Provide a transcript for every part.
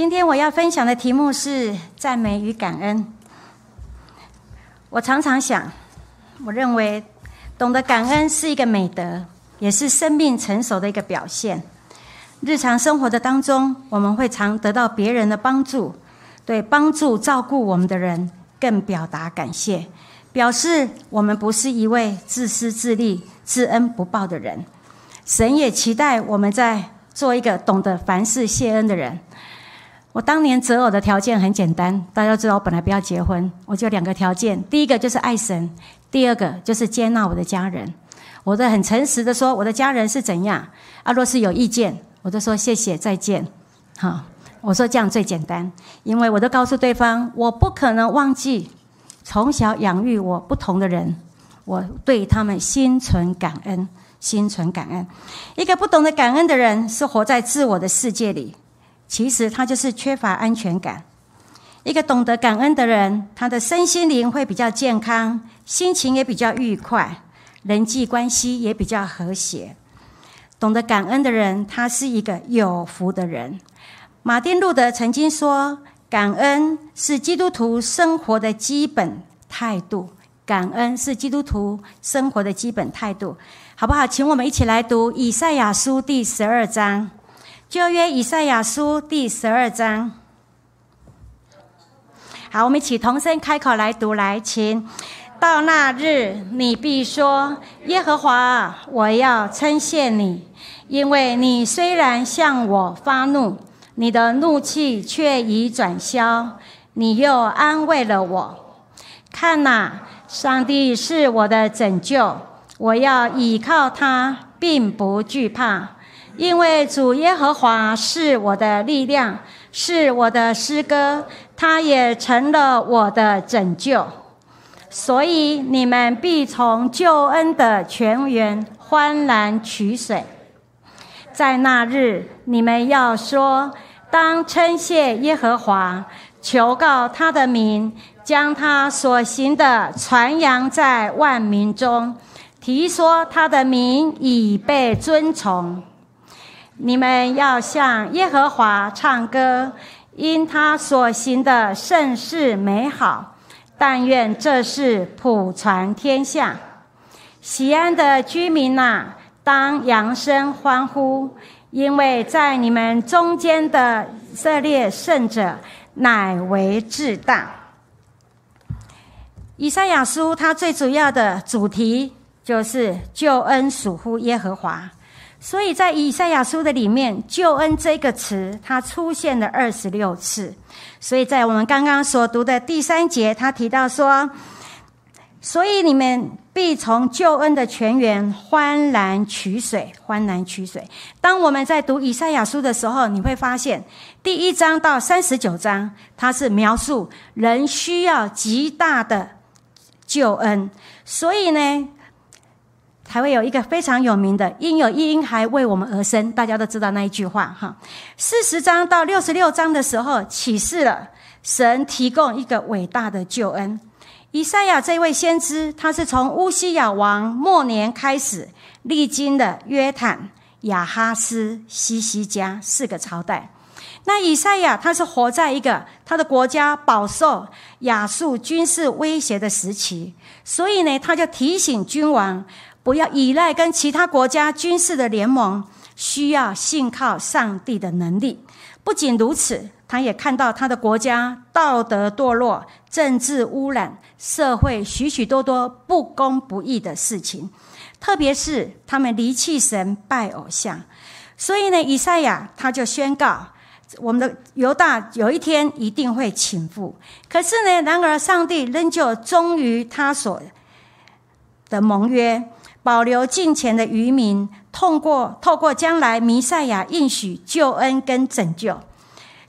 今天我要分享的题目是赞美与感恩。我常常想，我认为懂得感恩是一个美德，也是生命成熟的一个表现。日常生活的当中，我们会常得到别人的帮助，对帮助照顾我们的人更表达感谢，表示我们不是一位自私自利、知恩不报的人。神也期待我们在做一个懂得凡事谢恩的人。我当年择偶的条件很简单，大家都知道我本来不要结婚，我就两个条件：第一个就是爱神，第二个就是接纳我的家人。我都很诚实的说，我的家人是怎样。啊，若是有意见，我都说谢谢再见。好，我说这样最简单，因为我都告诉对方，我不可能忘记从小养育我不同的人，我对他们心存感恩。心存感恩，一个不懂得感恩的人是活在自我的世界里，其实他就是缺乏安全感。一个懂得感恩的人，他的身心灵会比较健康，心情也比较愉快，人际关系也比较和谐。懂得感恩的人，他是一个有福的人。马丁路德曾经说：“感恩是基督徒生活的基本态度。”感恩是基督徒生活的基本态度。好不好？请我们一起来读以赛亚书第十二章，旧约以赛亚书第十二章。好，我们一起同声开口来读，来，请到那日，你必说：耶和华，我要称谢你，因为你虽然向我发怒，你的怒气却已转消，你又安慰了我。看哪，上帝是我的拯救。我要倚靠他，并不惧怕，因为主耶和华是我的力量，是我的诗歌，他也成了我的拯救。所以你们必从救恩的泉源欢然取水。在那日，你们要说：当称谢耶和华，求告他的名，将他所行的传扬在万民中。提说他的名已被尊崇，你们要向耶和华唱歌，因他所行的盛世美好。但愿这事普传天下。西安的居民呐，当扬声欢呼，因为在你们中间的色列圣者乃为至大。以赛亚书它最主要的主题。就是救恩属乎耶和华，所以在以赛亚书的里面，“救恩”这个词它出现了二十六次。所以在我们刚刚所读的第三节，他提到说：“所以你们必从救恩的泉源欢然取水，欢然取水。”当我们在读以赛亚书的时候，你会发现第一章到三十九章，它是描述人需要极大的救恩，所以呢。才会有一个非常有名的“因有一婴孩为我们而生”，大家都知道那一句话哈。四十章到六十六章的时候，启示了神提供一个伟大的救恩。以赛亚这位先知，他是从乌西亚王末年开始，历经的约坦、亚哈斯、西西家四个朝代。那以赛亚他是活在一个他的国家饱受亚述军事威胁的时期，所以呢，他就提醒君王。不要依赖跟其他国家军事的联盟，需要信靠上帝的能力。不仅如此，他也看到他的国家道德堕落、政治污染、社会许许多多不公不义的事情，特别是他们离弃神、拜偶像。所以呢，以赛亚他就宣告：我们的犹大有一天一定会倾覆。可是呢，然而上帝仍旧忠于他所的盟约。保留近前的渔民，通过透过将来弥赛亚应许救恩跟拯救，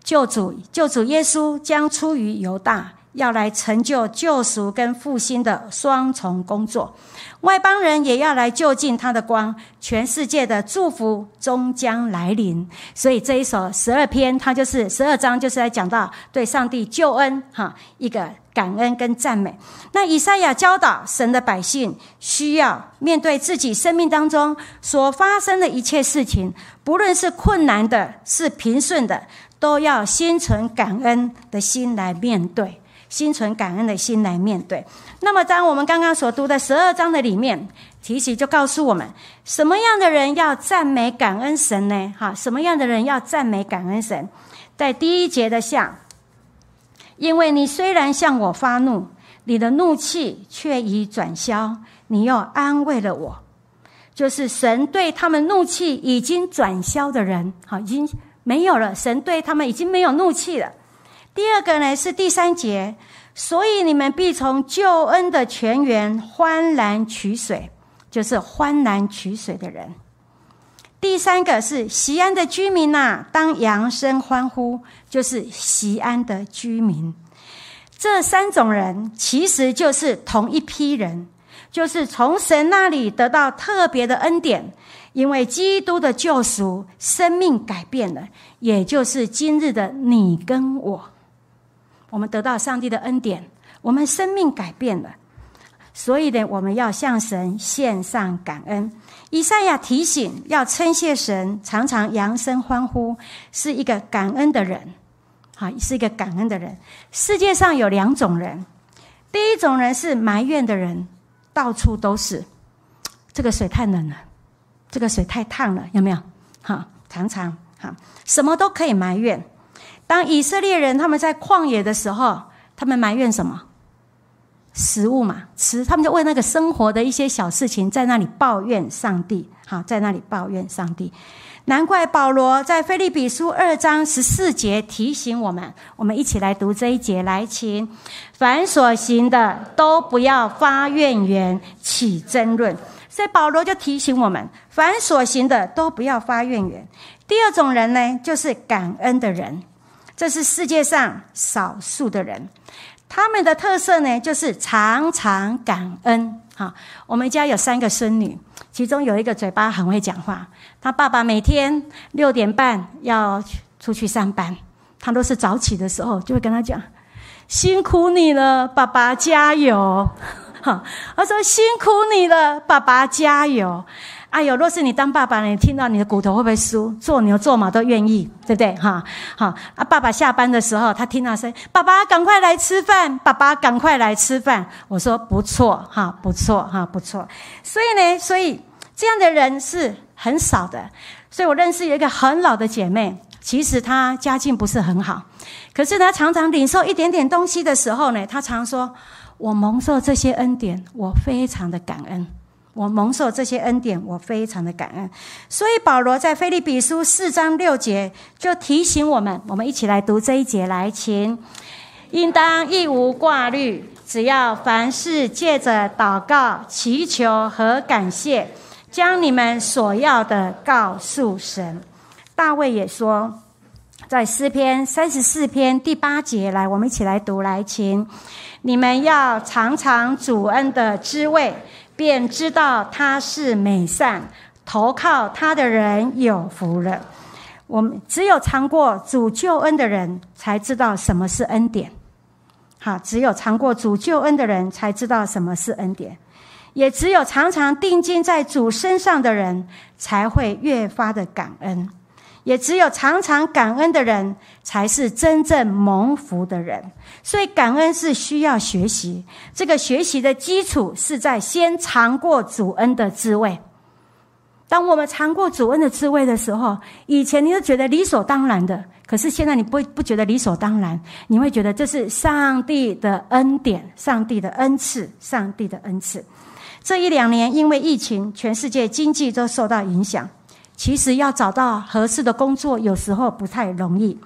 救主救主耶稣将出于犹大，要来成就救赎跟复兴的双重工作。外邦人也要来就近他的光，全世界的祝福终将来临。所以这一首十二篇，它就是十二章，就是来讲到对上帝救恩哈一个感恩跟赞美。那以赛亚教导神的百姓，需要面对自己生命当中所发生的一切事情，不论是困难的，是平顺的，都要心存感恩的心来面对，心存感恩的心来面对。那么，当我们刚刚所读的十二章的里面，提醒就告诉我们，什么样的人要赞美感恩神呢？哈，什么样的人要赞美感恩神？在第一节的下，因为你虽然向我发怒，你的怒气却已转消，你又安慰了我。就是神对他们怒气已经转消的人，好，已经没有了。神对他们已经没有怒气了。第二个呢是第三节，所以你们必从救恩的泉源欢然取水，就是欢然取水的人。第三个是西安的居民呐，当扬声欢呼，就是西安的居民。这三种人其实就是同一批人。就是从神那里得到特别的恩典，因为基督的救赎，生命改变了，也就是今日的你跟我，我们得到上帝的恩典，我们生命改变了，所以呢，我们要向神献上感恩。以赛亚提醒要称谢神，常常扬声欢呼，是一个感恩的人，好，是一个感恩的人。世界上有两种人，第一种人是埋怨的人。到处都是，这个水太冷了，这个水太烫了，有没有？哈，常常哈，什么都可以埋怨。当以色列人他们在旷野的时候，他们埋怨什么？食物嘛，吃，他们就为那个生活的一些小事情，在那里抱怨上帝。好，在那里抱怨上帝。难怪保罗在菲利比书二章十四节提醒我们，我们一起来读这一节。来，请凡所行的都不要发怨言，起争论。所以保罗就提醒我们，凡所行的都不要发怨言。第二种人呢，就是感恩的人，这是世界上少数的人，他们的特色呢，就是常常感恩。哈，我们家有三个孙女，其中有一个嘴巴很会讲话。他爸爸每天六点半要出去上班，他都是早起的时候就会跟他讲：“辛苦你了，爸爸加油。”哈，他说：“辛苦你了，爸爸加油。”哎呦，若是你当爸爸，你听到你的骨头会不会酥？做牛做马都愿意，对不对？哈，好啊。爸爸下班的时候，他听到声：“爸爸，赶快来吃饭！爸爸，赶快来吃饭！”我说：“不错，哈，不错，哈，不错。”所以呢，所以这样的人是。很少的，所以我认识有一个很老的姐妹，其实她家境不是很好，可是她常常领受一点点东西的时候呢，她常说：“我蒙受这些恩典，我非常的感恩。我蒙受这些恩典，我非常的感恩。”所以保罗在菲利比书四章六节就提醒我们，我们一起来读这一节来，请应当一无挂虑，只要凡事借着祷告、祈求和感谢。将你们所要的告诉神。大卫也说，在诗篇三十四篇第八节，来，我们一起来读来，请你们要尝尝主恩的滋味，便知道他是美善，投靠他的人有福了。我们只有尝过主救恩的人，才知道什么是恩典。好，只有尝过主救恩的人，才知道什么是恩典。也只有常常定睛在主身上的人，才会越发的感恩；也只有常常感恩的人，才是真正蒙福的人。所以，感恩是需要学习。这个学习的基础是在先尝过主恩的滋味。当我们尝过主恩的滋味的时候，以前你都觉得理所当然的，可是现在你不不觉得理所当然，你会觉得这是上帝的恩典、上帝的恩赐、上帝的恩赐。这一两年，因为疫情，全世界经济都受到影响。其实要找到合适的工作，有时候不太容易。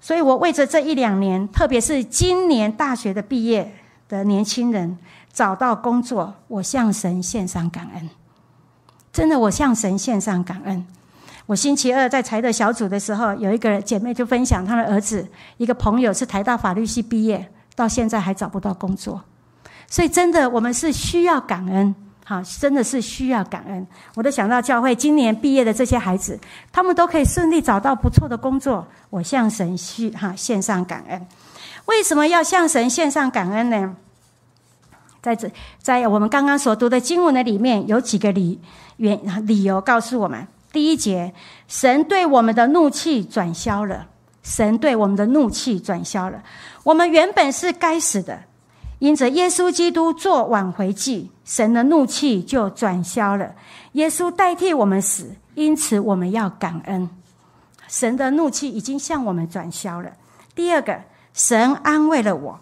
所以我为着这一两年，特别是今年大学的毕业的年轻人找到工作，我向神献上感恩。真的，我向神献上感恩。我星期二在财德小组的时候，有一个姐妹就分享，她的儿子一个朋友是台大法律系毕业，到现在还找不到工作。所以，真的，我们是需要感恩，好，真的是需要感恩。我都想到教会今年毕业的这些孩子，他们都可以顺利找到不错的工作。我向神需哈献上感恩。为什么要向神献上感恩呢？在这，在我们刚刚所读的经文的里面，有几个理原理由告诉我们。第一节，神对我们的怒气转消了。神对我们的怒气转消了。我们原本是该死的，因着耶稣基督做挽回祭，神的怒气就转消了。耶稣代替我们死，因此我们要感恩。神的怒气已经向我们转消了。第二个，神安慰了我。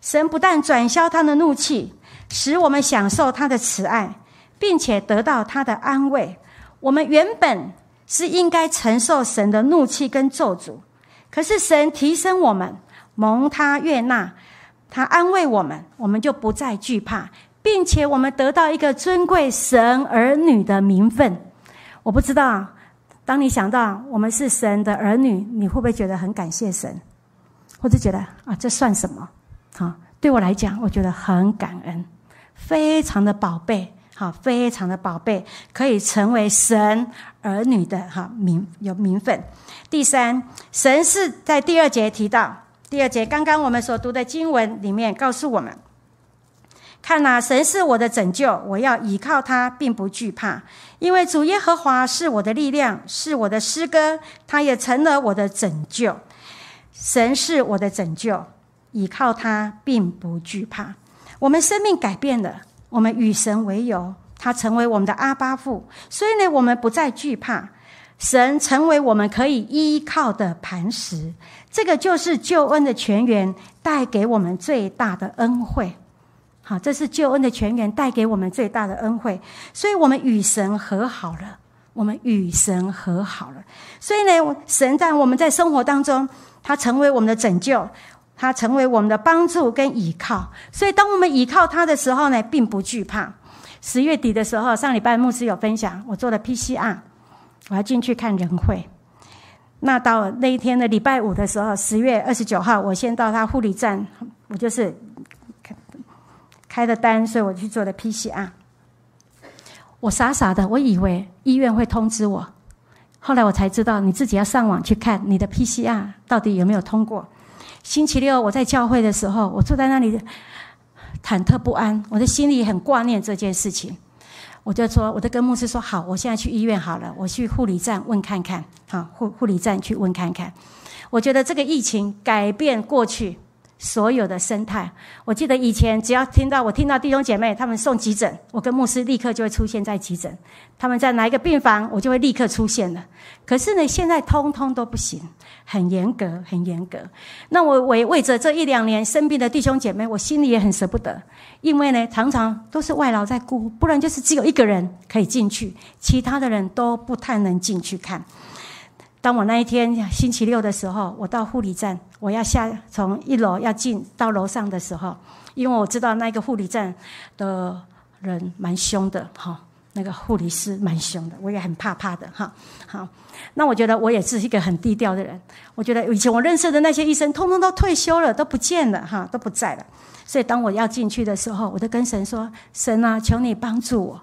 神不但转消他的怒气，使我们享受他的慈爱，并且得到他的安慰。我们原本是应该承受神的怒气跟咒诅。可是神提升我们，蒙他悦纳，他安慰我们，我们就不再惧怕，并且我们得到一个尊贵神儿女的名分。我不知道，当你想到我们是神的儿女，你会不会觉得很感谢神，或者觉得啊，这算什么？好，对我来讲，我觉得很感恩，非常的宝贝。好，非常的宝贝，可以成为神儿女的哈名有名分。第三，神是在第二节提到，第二节刚刚我们所读的经文里面告诉我们，看呐，神是我的拯救，我要依靠他，并不惧怕，因为主耶和华是我的力量，是我的诗歌，他也成了我的拯救。神是我的拯救，依靠他，并不惧怕。我们生命改变了。我们与神为友，他成为我们的阿巴父，所以呢，我们不再惧怕。神成为我们可以依靠的磐石，这个就是救恩的泉源带给我们最大的恩惠。好，这是救恩的泉源带给我们最大的恩惠，所以我们与神和好了。我们与神和好了，所以呢，神在我们在生活当中，他成为我们的拯救。他成为我们的帮助跟依靠，所以当我们依靠他的时候呢，并不惧怕。十月底的时候，上礼拜牧师有分享，我做了 PCR，我要进去看人会。那到那一天的礼拜五的时候，十月二十九号，我先到他护理站，我就是开的单，所以我去做的 PCR。我傻傻的，我以为医院会通知我，后来我才知道，你自己要上网去看你的 PCR 到底有没有通过。星期六我在教会的时候，我坐在那里忐忑不安，我的心里很挂念这件事情。我就说，我就跟牧师说：“好，我现在去医院好了，我去护理站问看看。好，护护理站去问看看。我觉得这个疫情改变过去。”所有的生态，我记得以前只要听到我听到弟兄姐妹他们送急诊，我跟牧师立刻就会出现在急诊。他们在哪一个病房，我就会立刻出现了。可是呢，现在通通都不行，很严格，很严格。那我为为着这一两年生病的弟兄姐妹，我心里也很舍不得，因为呢，常常都是外劳在顾，不然就是只有一个人可以进去，其他的人都不太能进去看。当我那一天星期六的时候，我到护理站，我要下从一楼要进到楼上的时候，因为我知道那个护理站的人蛮凶的，哈，那个护理师蛮凶的，我也很怕怕的，哈。好，那我觉得我也是一个很低调的人。我觉得以前我认识的那些医生，通通都退休了，都不见了，哈，都不在了。所以当我要进去的时候，我就跟神说：“神啊，求你帮助我，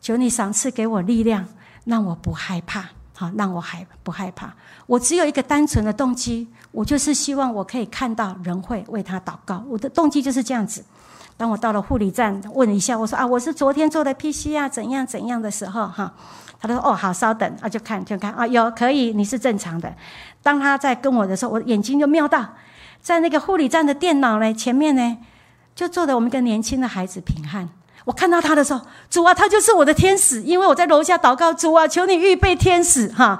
求你赏赐给我力量，让我不害怕。”好，让我还不害怕。我只有一个单纯的动机，我就是希望我可以看到人会为他祷告。我的动机就是这样子。当我到了护理站，问了一下，我说啊，我是昨天做的 PCR，怎样怎样的时候，哈，他说哦，好，稍等，啊，就看就看啊，有可以，你是正常的。当他在跟我的时候，我眼睛就瞄到，在那个护理站的电脑呢前面呢，就坐着我们一个年轻的孩子平汉。我看到他的时候，主啊，他就是我的天使，因为我在楼下祷告，主啊，求你预备天使哈。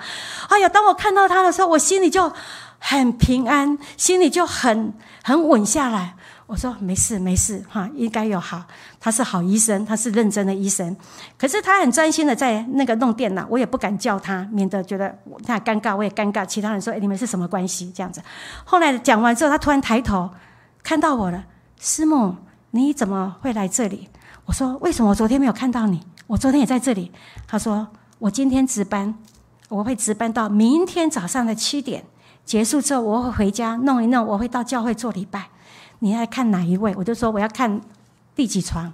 哎呀，当我看到他的时候，我心里就很平安，心里就很很稳下来。我说没事没事哈，应该有好，他是好医生，他是认真的医生。可是他很专心的在那个弄电脑，我也不敢叫他，免得觉得他尴尬，我也尴尬。其他人说：“哎，你们是什么关系？”这样子。后来讲完之后，他突然抬头看到我了，师母，你怎么会来这里？我说：“为什么我昨天没有看到你？我昨天也在这里。”他说：“我今天值班，我会值班到明天早上的七点结束之后，我会回家弄一弄，我会到教会做礼拜。你爱看哪一位？”我就说：“我要看第几床。”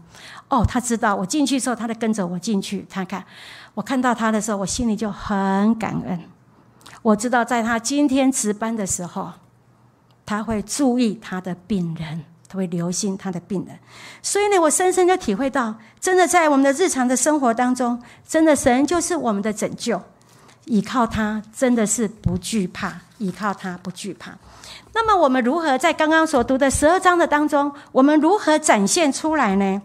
哦，他知道我进去之后，他就跟着我进去。他看我看到他的时候，我心里就很感恩。我知道在他今天值班的时候，他会注意他的病人。会留心他的病人，所以呢，我深深就体会到，真的在我们的日常的生活当中，真的神就是我们的拯救。倚靠他真的是不惧怕，倚靠他不惧怕。那么我们如何在刚刚所读的十二章的当中，我们如何展现出来呢？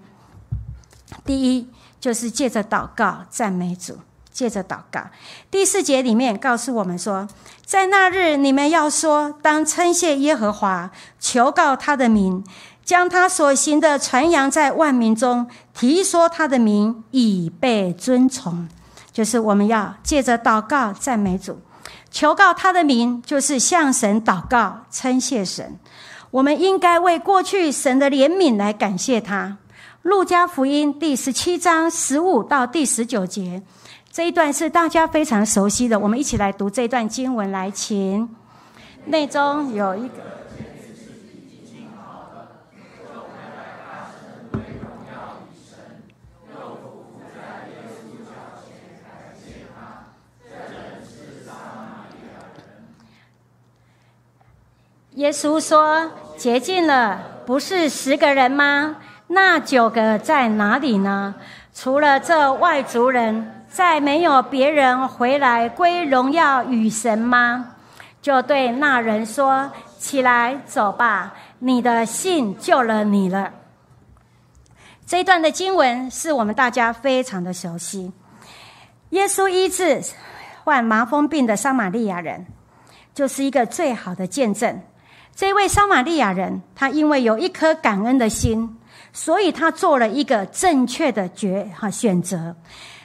第一，就是借着祷告赞美主，借着祷告。第四节里面告诉我们说，在那日你们要说，当称谢耶和华，求告他的名，将他所行的传扬在万民中，提说他的名，以被尊崇。就是我们要借着祷告赞美主。求告他的名，就是向神祷告，称谢神。我们应该为过去神的怜悯来感谢他。路加福音第十七章十五到第十九节这一段是大家非常熟悉的，我们一起来读这段经文来，请。内中有一个。耶稣说：“洁净了，不是十个人吗？那九个在哪里呢？除了这外族人，再没有别人回来归荣耀与神吗？”就对那人说：“起来，走吧，你的信救了你了。”这一段的经文是我们大家非常的熟悉。耶稣医治患麻风病的撒玛利亚人，就是一个最好的见证。这位撒玛利亚人，他因为有一颗感恩的心，所以他做了一个正确的决哈选择。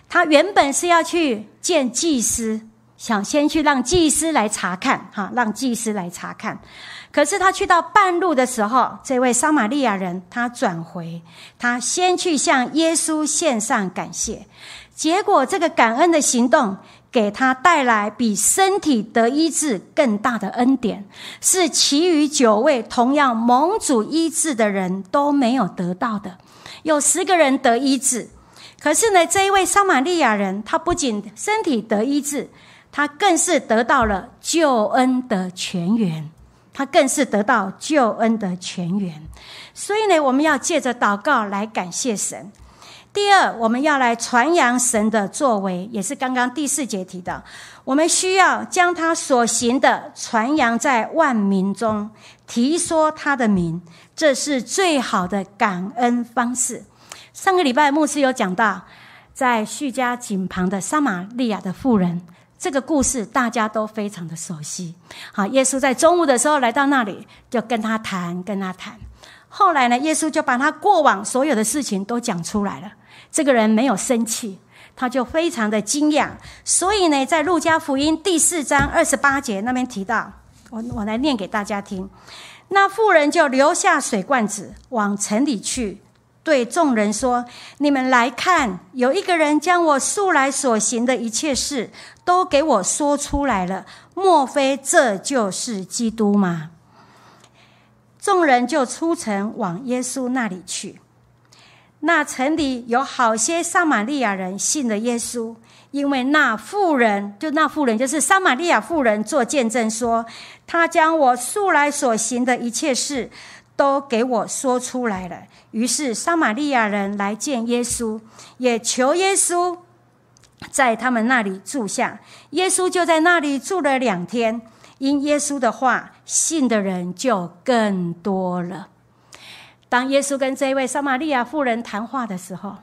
他原本是要去见祭司，想先去让祭司来查看哈，让祭司来查看。可是他去到半路的时候，这位撒玛利亚人他转回，他先去向耶稣献上感谢。结果这个感恩的行动。给他带来比身体得医治更大的恩典，是其余九位同样蒙主医治的人都没有得到的。有十个人得医治，可是呢，这一位撒玛利亚人，他不仅身体得医治，他更是得到了救恩的泉源，他更是得到救恩的泉源。所以呢，我们要借着祷告来感谢神。第二，我们要来传扬神的作为，也是刚刚第四节提到，我们需要将他所行的传扬在万民中，提说他的名，这是最好的感恩方式。上个礼拜牧师有讲到，在叙加井旁的撒玛利亚的妇人，这个故事大家都非常的熟悉。好，耶稣在中午的时候来到那里，就跟他谈，跟他谈。后来呢，耶稣就把他过往所有的事情都讲出来了。这个人没有生气，他就非常的惊讶。所以呢，在路加福音第四章二十八节那边提到，我我来念给大家听。那妇人就留下水罐子，往城里去，对众人说：“你们来看，有一个人将我素来所行的一切事都给我说出来了。莫非这就是基督吗？”众人就出城往耶稣那里去。那城里有好些撒玛利亚人信了耶稣，因为那妇人，就那妇人就是撒玛利亚妇人做见证说，他将我素来所行的一切事都给我说出来了。于是撒玛利亚人来见耶稣，也求耶稣在他们那里住下。耶稣就在那里住了两天，因耶稣的话，信的人就更多了。当耶稣跟这位撒玛利亚妇人谈话的时候，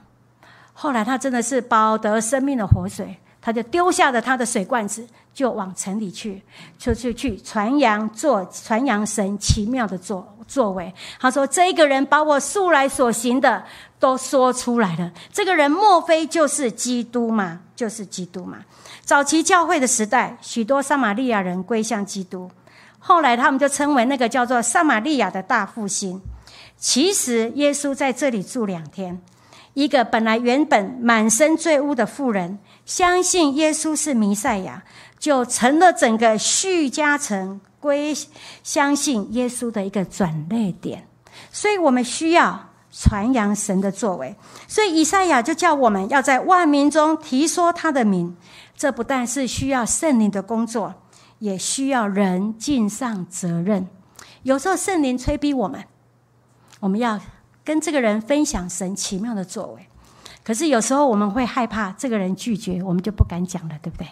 后来他真的是保得生命的活水，他就丢下了他的水罐子，就往城里去，就去去传扬做传扬神奇妙的作作为。他说：“这个人把我素来所行的都说出来了。这个人莫非就是基督吗？就是基督吗？”早期教会的时代，许多撒玛利亚人归向基督，后来他们就称为那个叫做撒玛利亚的大复兴。其实耶稣在这里住两天，一个本来原本满身罪污的妇人，相信耶稣是弥赛亚，就成了整个叙加城归相信耶稣的一个转捩点。所以我们需要传扬神的作为。所以以赛亚就叫我们要在万民中提说他的名。这不但是需要圣灵的工作，也需要人尽上责任。有时候圣灵催逼我们。我们要跟这个人分享神奇妙的作为，可是有时候我们会害怕这个人拒绝，我们就不敢讲了，对不对？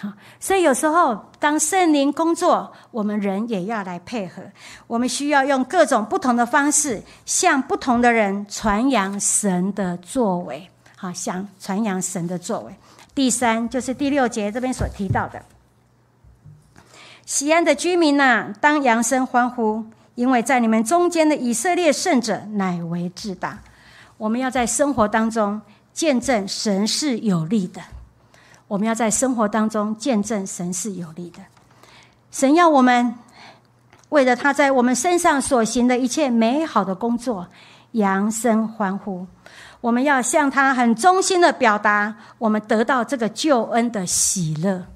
好，所以有时候当圣灵工作，我们人也要来配合。我们需要用各种不同的方式，向不同的人传扬神的作为。好，向传扬神的作为。第三就是第六节这边所提到的，西安的居民呐，当扬声欢呼，因为在你们中间的以色列圣者乃为至大。我们要在生活当中见证神是有力的。我们要在生活当中见证神是有力的。神要我们为了他在我们身上所行的一切美好的工作，扬声欢呼。我们要向他很衷心的表达，我们得到这个救恩的喜乐。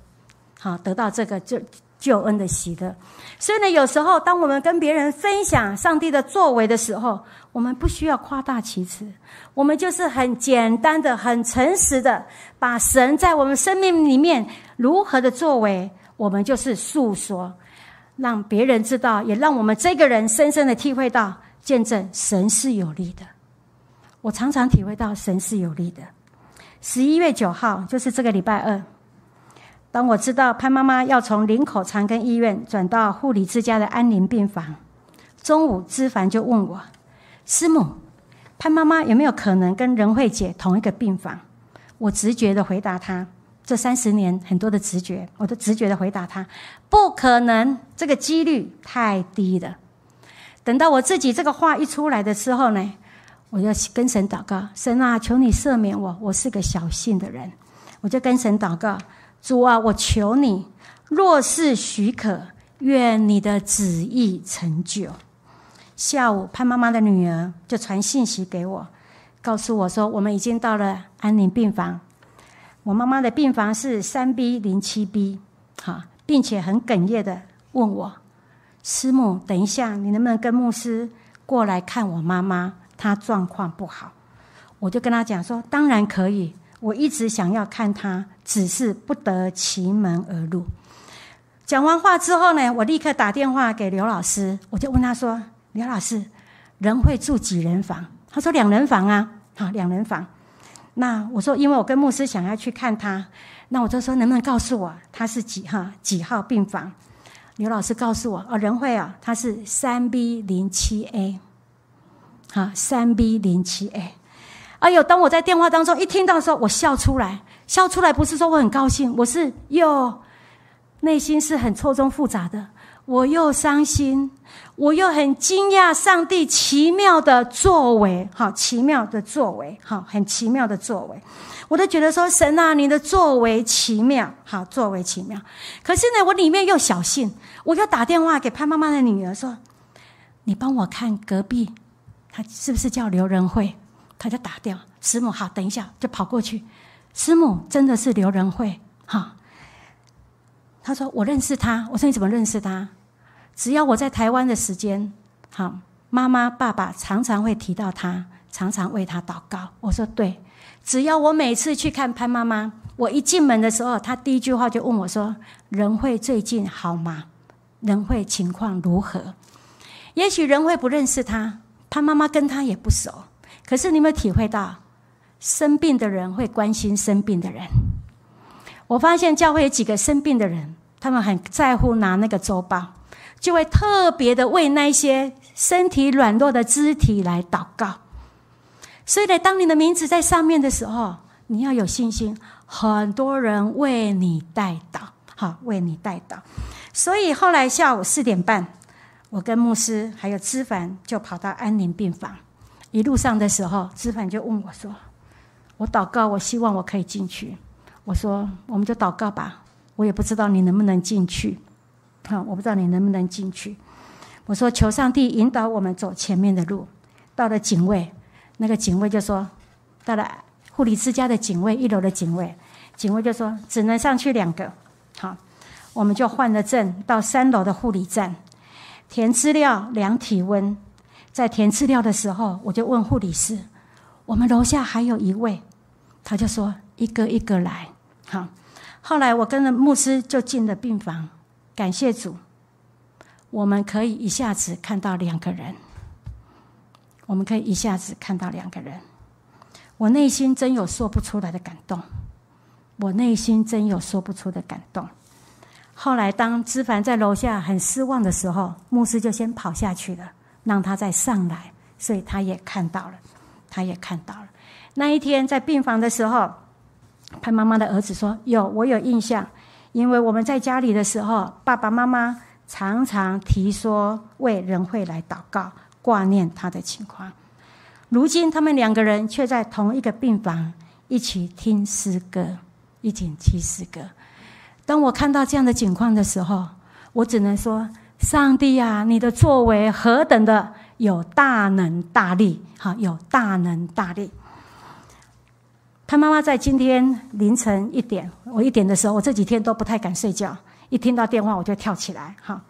好，得到这个救救恩的喜乐。所以呢，有时候当我们跟别人分享上帝的作为的时候，我们不需要夸大其词。我们就是很简单的、很诚实的，把神在我们生命里面如何的作为，我们就是诉说，让别人知道，也让我们这个人深深的体会到，见证神是有力的。我常常体会到神是有力的。十一月九号就是这个礼拜二，当我知道潘妈妈要从林口长庚医院转到护理之家的安宁病房，中午知凡就问我：“师母。”潘妈妈有没有可能跟仁惠姐同一个病房？我直觉的回答她：这三十年很多的直觉，我都直觉的回答她：不可能，这个几率太低了。等到我自己这个话一出来的时候呢，我就跟神祷告：神啊，求你赦免我，我是个小信的人。我就跟神祷告：主啊，我求你，若是许可，愿你的旨意成就。下午，潘妈妈的女儿就传信息给我，告诉我说：“我们已经到了安宁病房。我妈妈的病房是三 B 零七 B，好，并且很哽咽的问我：‘师母，等一下，你能不能跟牧师过来看我妈妈？她状况不好。’我就跟他讲说：‘当然可以，我一直想要看他，只是不得其门而入。’讲完话之后呢，我立刻打电话给刘老师，我就问他说。”刘老师，人会住几人房？他说两人房啊，好两人房。那我说，因为我跟牧师想要去看他，那我就说能不能告诉我他是几哈几号病房？刘老师告诉我，哦，仁惠啊，他是三 B 零七 A，好三 B 零七 A。哎呦，当我在电话当中一听到的时候，我笑出来，笑出来不是说我很高兴，我是又内心是很错综复杂的。我又伤心，我又很惊讶，上帝奇妙的作为，哈奇妙的作为，哈很奇妙的作为，我都觉得说神啊，你的作为奇妙，好作为奇妙。可是呢，我里面又小心，我就打电话给潘妈妈的女儿说：“你帮我看隔壁，他是不是叫刘仁惠？”他就打掉师母，好，等一下就跑过去，师母真的是刘仁惠，哈。他说我认识他，我说你怎么认识他？只要我在台湾的时间，好，妈妈、爸爸常常会提到他，常常为他祷告。我说对，只要我每次去看潘妈妈，我一进门的时候，他第一句话就问我说：“仁惠最近好吗？仁惠情况如何？”也许仁惠不认识他，潘妈妈跟他也不熟。可是你有没有体会到，生病的人会关心生病的人？我发现教会有几个生病的人，他们很在乎拿那个周报。就会特别的为那些身体软弱的肢体来祷告，所以呢，当你的名字在上面的时候，你要有信心，很多人为你代祷，好，为你代祷。所以后来下午四点半，我跟牧师还有知凡就跑到安宁病房，一路上的时候，知凡就问我说：“我祷告，我希望我可以进去。”我说：“我们就祷告吧，我也不知道你能不能进去。”好，我不知道你能不能进去。我说求上帝引导我们走前面的路。到了警卫，那个警卫就说：“到了护理之家的警卫，一楼的警卫，警卫就说只能上去两个。”好，我们就换了证，到三楼的护理站填资料、量体温。在填资料的时候，我就问护理师：“我们楼下还有一位。”他就说：“一个一个来。”好，后来我跟着牧师就进了病房。感谢主，我们可以一下子看到两个人。我们可以一下子看到两个人，我内心真有说不出来的感动。我内心真有说不出的感动。后来，当知凡在楼下很失望的时候，牧师就先跑下去了，让他再上来，所以他也看到了，他也看到了。那一天在病房的时候，潘妈妈的儿子说：“有，我有印象，因为我们在家里的时候，爸爸妈妈常常提说为人会来祷告，挂念他的情况。如今他们两个人却在同一个病房，一起听诗歌，一起听诗歌。”当我看到这样的情况的时候，我只能说：“上帝呀，你的作为何等的有大能大力！哈，有大能大力。”他妈妈在今天凌晨一点，我一点的时候，我这几天都不太敢睡觉，一听到电话我就跳起来。哈，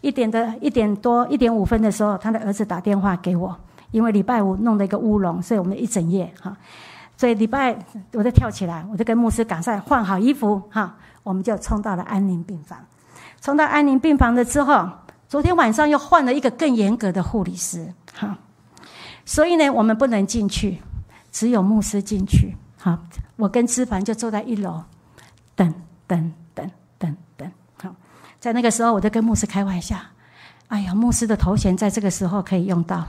一点的一点多一点五分的时候，他的儿子打电话给我，因为礼拜五弄了一个乌龙，所以我们一整夜哈，所以礼拜我就跳起来，我就跟牧师赶上换好衣服哈。我们就冲到了安宁病房，送到安宁病房了之后，昨天晚上又换了一个更严格的护理师，哈，所以呢，我们不能进去，只有牧师进去，好，我跟知凡就坐在一楼，等等等等等，好，在那个时候，我就跟牧师开玩笑，哎呀，牧师的头衔在这个时候可以用到，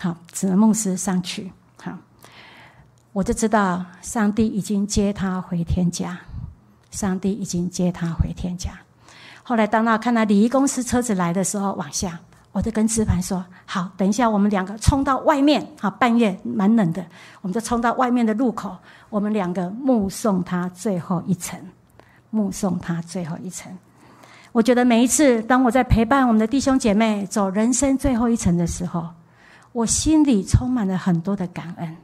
好，只能牧师上去。好我就知道，上帝已经接他回天家。上帝已经接他回天家。后来，当他看到礼仪公司车子来的时候，往下，我就跟资盘说：“好，等一下，我们两个冲到外面。好，半夜蛮冷的，我们就冲到外面的路口。我们两个目送他最后一程，目送他最后一程。我觉得每一次，当我在陪伴我们的弟兄姐妹走人生最后一程的时候，我心里充满了很多的感恩。”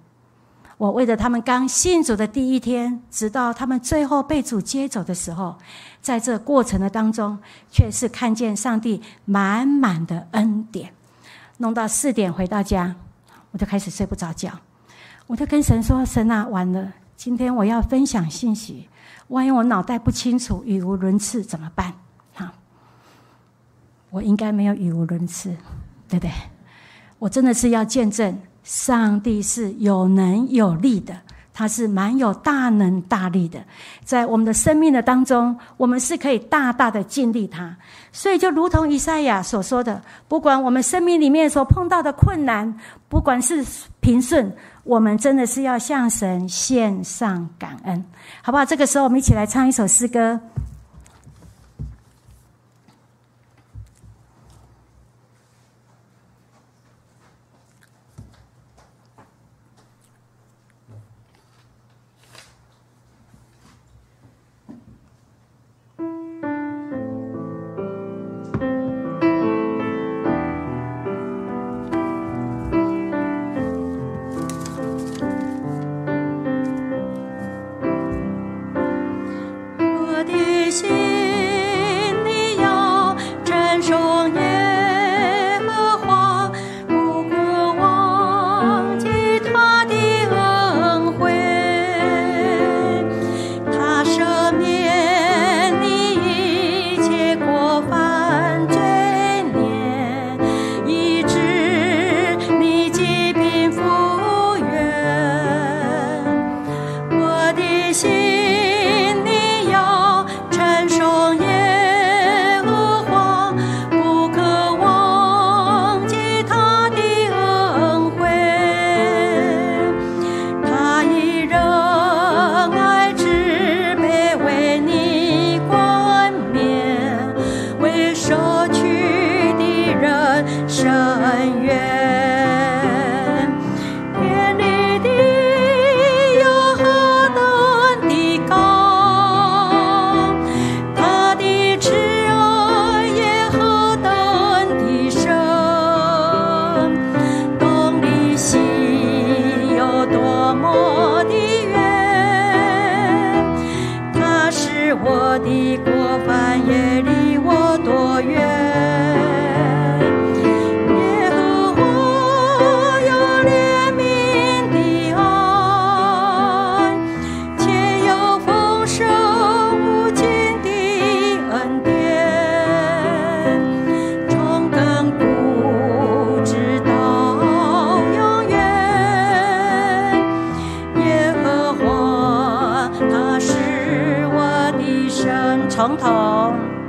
我为着他们刚信主的第一天，直到他们最后被主接走的时候，在这过程的当中，却是看见上帝满满的恩典。弄到四点回到家，我就开始睡不着觉。我就跟神说：“神啊，完了，今天我要分享信息，万一我脑袋不清楚、语无伦次怎么办？”哈，我应该没有语无伦次，对不对？我真的是要见证。上帝是有能有力的，他是蛮有大能大力的，在我们的生命的当中，我们是可以大大的尽力他。所以，就如同以赛亚所说的，不管我们生命里面所碰到的困难，不管是平顺，我们真的是要向神献上感恩，好不好？这个时候，我们一起来唱一首诗歌。彤彤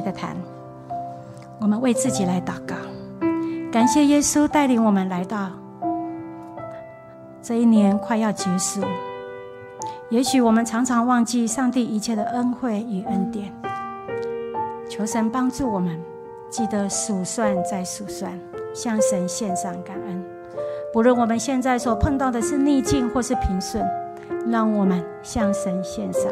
的谈，我们为自己来祷告，感谢耶稣带领我们来到这一年快要结束。也许我们常常忘记上帝一切的恩惠与恩典，求神帮助我们记得数算再数算，向神献上感恩。不论我们现在所碰到的是逆境或是平顺，让我们向神献上。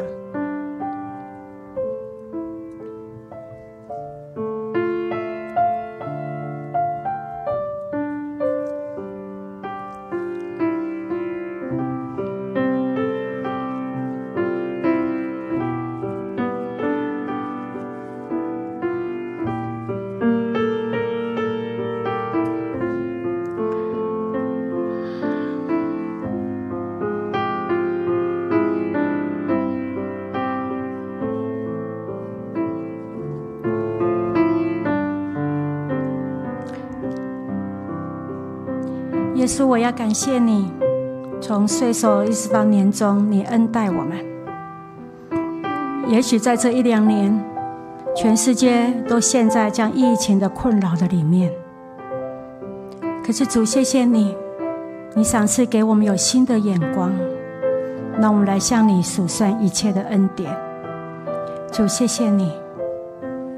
稣，我要感谢你，从岁首一直到年终，你恩待我们。也许在这一两年，全世界都陷在将疫情的困扰的里面。可是主，谢谢你，你赏赐给我们有新的眼光，让我们来向你数算一切的恩典。主，谢谢你，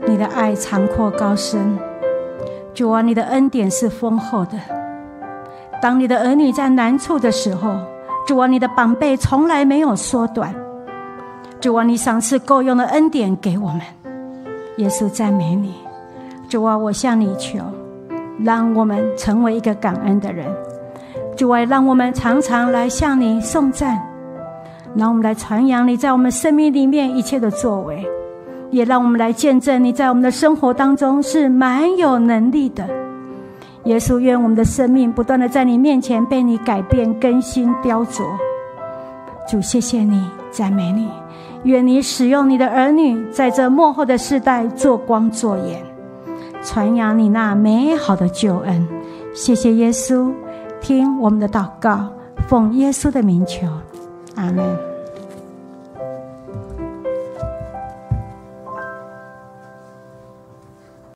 你的爱长阔高深。主啊，你的恩典是丰厚的。当你的儿女在难处的时候，主啊，你的宝贝从来没有缩短。主啊，你赏赐够用的恩典给我们。耶稣赞美你。主啊，我向你求，让我们成为一个感恩的人。主啊，让我们常常来向你颂赞，让我们来传扬你在我们生命里面一切的作为，也让我们来见证你在我们的生活当中是蛮有能力的。耶稣，愿我们的生命不断的在你面前被你改变、更新、雕琢。主，谢谢你，赞美你。愿你使用你的儿女，在这幕后的世代做光做盐，传扬你那美好的救恩。谢谢耶稣，听我们的祷告，奉耶稣的名求，阿门。